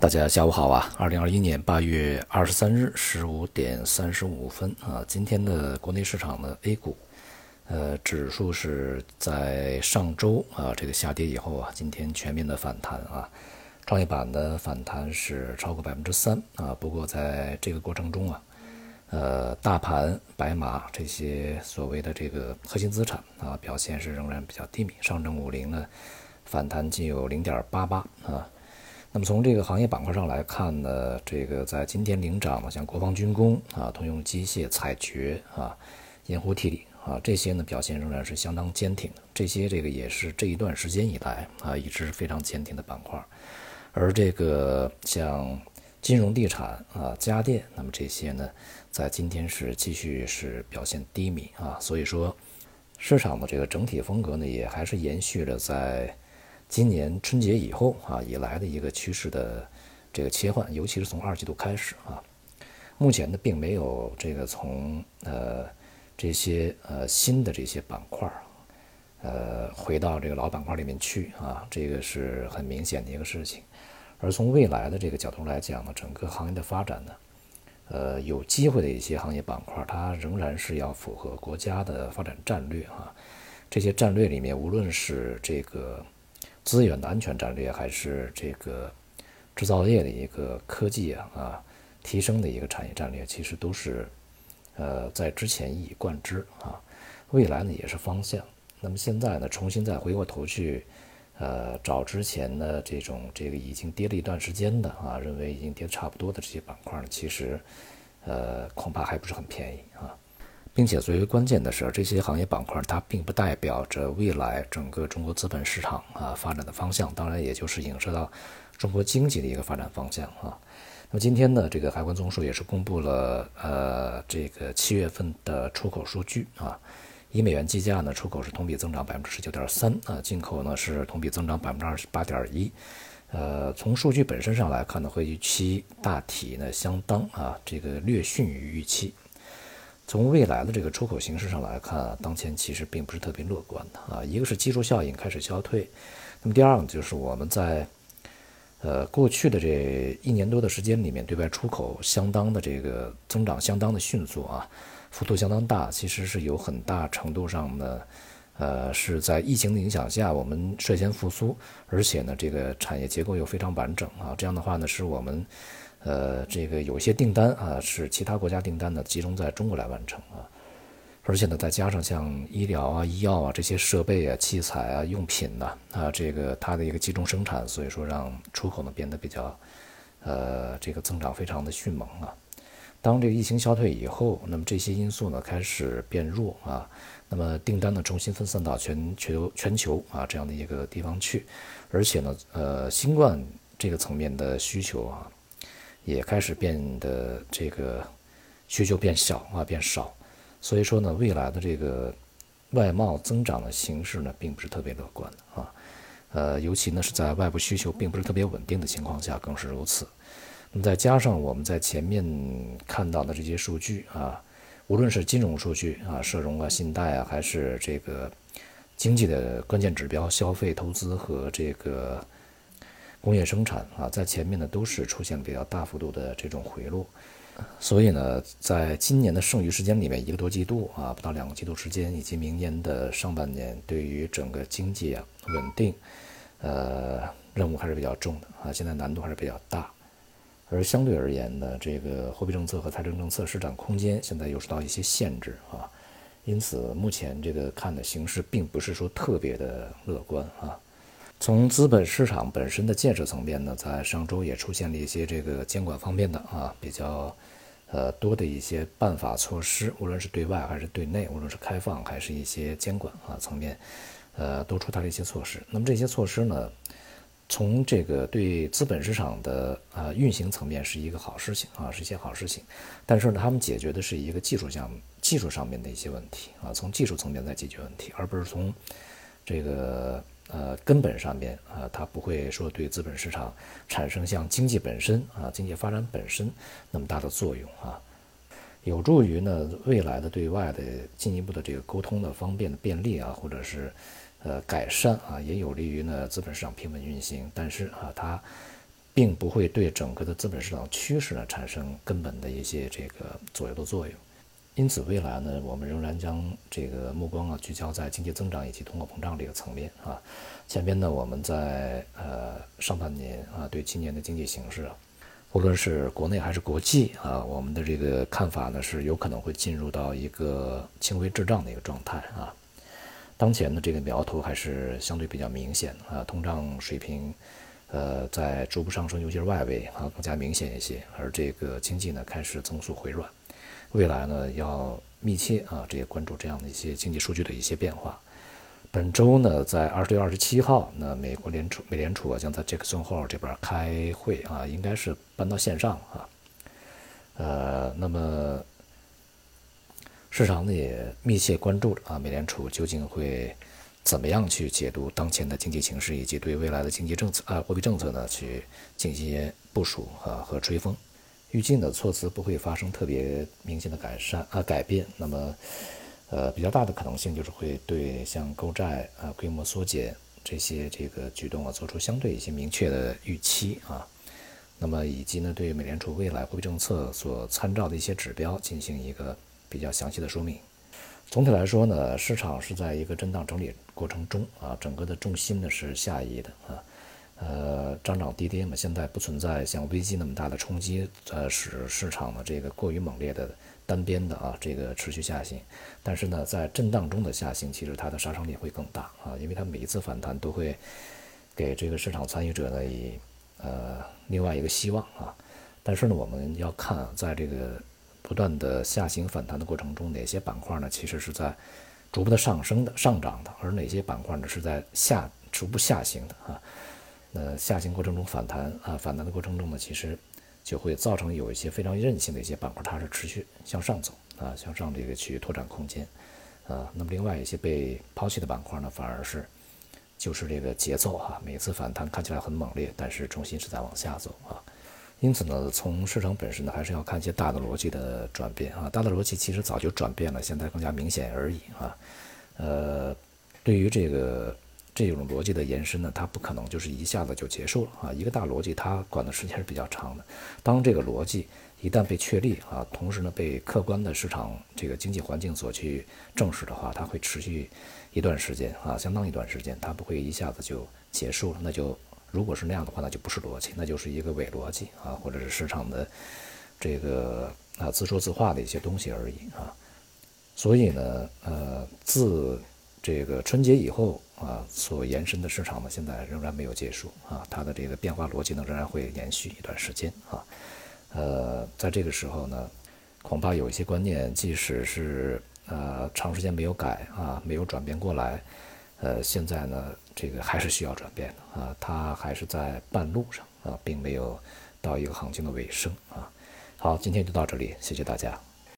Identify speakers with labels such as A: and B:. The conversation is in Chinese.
A: 大家下午好啊！二零二一年八月二十三日十五点三十五分啊，今天的国内市场的 A 股，呃，指数是在上周啊这个下跌以后啊，今天全面的反弹啊，创业板的反弹是超过百分之三啊。不过在这个过程中啊，呃，大盘、白马这些所谓的这个核心资产啊，表现是仍然比较低迷。上证五零呢，反弹仅有零点八八啊。那么从这个行业板块上来看呢，这个在今天领涨的，像国防军工啊、通用机械、采掘啊、盐湖提锂啊这些呢，表现仍然是相当坚挺的。这些这个也是这一段时间以来啊，一直非常坚挺的板块。而这个像金融、地产啊、家电，那么这些呢，在今天是继续是表现低迷啊。所以说，市场的这个整体风格呢，也还是延续了在。今年春节以后啊，以来的一个趋势的这个切换，尤其是从二季度开始啊，目前呢并没有这个从呃这些呃新的这些板块儿呃回到这个老板块里面去啊，这个是很明显的一个事情。而从未来的这个角度来讲呢，整个行业的发展呢，呃有机会的一些行业板块，它仍然是要符合国家的发展战略啊。这些战略里面，无论是这个。资源的安全战略，还是这个制造业的一个科技啊啊提升的一个产业战略，其实都是呃在之前一以贯之啊，未来呢也是方向。那么现在呢，重新再回过头去呃找之前的这种这个已经跌了一段时间的啊，认为已经跌差不多的这些板块呢，其实呃恐怕还不是很便宜啊。并且最为关键的是，这些行业板块它并不代表着未来整个中国资本市场啊发展的方向，当然也就是影射到中国经济的一个发展方向啊。那么今天呢，这个海关总署也是公布了呃这个七月份的出口数据啊，以美元计价呢，出口是同比增长百分之十九点三啊，进口呢是同比增长百分之二十八点一。呃，从数据本身上来看呢，和预期大体呢相当啊，这个略逊于预期。从未来的这个出口形势上来看，当前其实并不是特别乐观的啊。一个是基数效应开始消退，那么第二呢，就是我们在呃过去的这一年多的时间里面，对外出口相当的这个增长相当的迅速啊，幅度相当大，其实是有很大程度上呢，呃是在疫情的影响下，我们率先复苏，而且呢，这个产业结构又非常完整啊，这样的话呢，使我们。呃，这个有一些订单啊，是其他国家订单呢，集中在中国来完成啊，而且呢，再加上像医疗啊、医药啊这些设备啊、器材啊、用品呐啊，这个它的一个集中生产，所以说让出口呢变得比较，呃，这个增长非常的迅猛啊。当这个疫情消退以后，那么这些因素呢开始变弱啊，那么订单呢重新分散到全球全球啊这样的一个地方去，而且呢，呃，新冠这个层面的需求啊。也开始变得这个需求变小啊，变少，所以说呢，未来的这个外贸增长的形势呢，并不是特别乐观啊，呃，尤其呢是在外部需求并不是特别稳定的情况下，更是如此。那么再加上我们在前面看到的这些数据啊，无论是金融数据啊，社融啊、信贷啊，还是这个经济的关键指标，消费、投资和这个。工业生产啊，在前面呢都是出现比较大幅度的这种回落，所以呢，在今年的剩余时间里面，一个多季度啊，不到两个季度时间，以及明年的上半年，对于整个经济啊稳定，呃，任务还是比较重的啊，现在难度还是比较大。而相对而言呢，这个货币政策和财政政策施展空间现在又受到一些限制啊，因此目前这个看的形势并不是说特别的乐观啊。从资本市场本身的建设层面呢，在上周也出现了一些这个监管方面的啊比较，呃多的一些办法措施，无论是对外还是对内，无论是开放还是一些监管啊层面，呃都出台了一些措施。那么这些措施呢，从这个对资本市场的啊运行层面是一个好事情啊，是一些好事情。但是呢，他们解决的是一个技术项、技术上面的一些问题啊，从技术层面在解决问题，而不是从这个。呃，根本上面啊，它不会说对资本市场产生像经济本身啊、经济发展本身那么大的作用啊，有助于呢未来的对外的进一步的这个沟通的方便的便利啊，或者是呃改善啊，也有利于呢资本市场平稳运行。但是啊，它并不会对整个的资本市场趋势呢产生根本的一些这个左右的作用。因此，未来呢，我们仍然将这个目光啊聚焦在经济增长以及通货膨胀这个层面啊。前边呢，我们在呃上半年啊对今年的经济形势啊，无论是国内还是国际啊，我们的这个看法呢是有可能会进入到一个轻微滞胀的一个状态啊。当前的这个苗头还是相对比较明显啊，通胀水平呃在逐步上升，尤其是外围啊更加明显一些，而这个经济呢开始增速回软。未来呢，要密切啊，这些关注这样的一些经济数据的一些变化。本周呢，在二十六、二十七号，那美国联储美联储啊，将在杰克森霍尔这边开会啊，应该是搬到线上啊。呃，那么市场呢也密切关注着啊，美联储究竟会怎么样去解读当前的经济形势，以及对未来的经济政策啊、货币政策呢去进行部署啊和吹风。预计的措辞不会发生特别明显的改善啊改变，那么，呃比较大的可能性就是会对像购债啊规模缩减这些这个举动啊做出相对一些明确的预期啊，那么以及呢对美联储未来货币政策所参照的一些指标进行一个比较详细的说明。总体来说呢，市场是在一个震荡整理过程中啊，整个的重心呢是下移的啊。呃，涨涨跌跌嘛，现在不存在像危机那么大的冲击，呃，使市场的这个过于猛烈的单边的啊，这个持续下行。但是呢，在震荡中的下行，其实它的杀伤力会更大啊，因为它每一次反弹都会给这个市场参与者呢以呃另外一个希望啊。但是呢，我们要看在这个不断的下行反弹的过程中，哪些板块呢其实是在逐步的上升的上涨的，而哪些板块呢是在下逐步下行的啊。那下行过程中反弹啊，反弹的过程中呢，其实就会造成有一些非常韧性的一些板块，它是持续向上走啊，向上这个去拓展空间啊。那么另外一些被抛弃的板块呢，反而是就是这个节奏啊，每次反弹看起来很猛烈，但是重心是在往下走啊。因此呢，从市场本身呢，还是要看一些大的逻辑的转变啊。大的逻辑其实早就转变了，现在更加明显而已啊。呃，对于这个。这种逻辑的延伸呢，它不可能就是一下子就结束了啊！一个大逻辑它管的时间是比较长的。当这个逻辑一旦被确立啊，同时呢被客观的市场这个经济环境所去证实的话，它会持续一段时间啊，相当一段时间，它不会一下子就结束了。那就如果是那样的话，那就不是逻辑，那就是一个伪逻辑啊，或者是市场的这个啊自说自话的一些东西而已啊。所以呢，呃，自这个春节以后。啊，所延伸的市场呢，现在仍然没有结束啊，它的这个变化逻辑呢，仍然会延续一段时间啊。呃，在这个时候呢，恐怕有一些观念，即使是呃长时间没有改啊，没有转变过来，呃，现在呢，这个还是需要转变的啊，它还是在半路上啊，并没有到一个行情的尾声啊。好，今天就到这里，谢谢大家。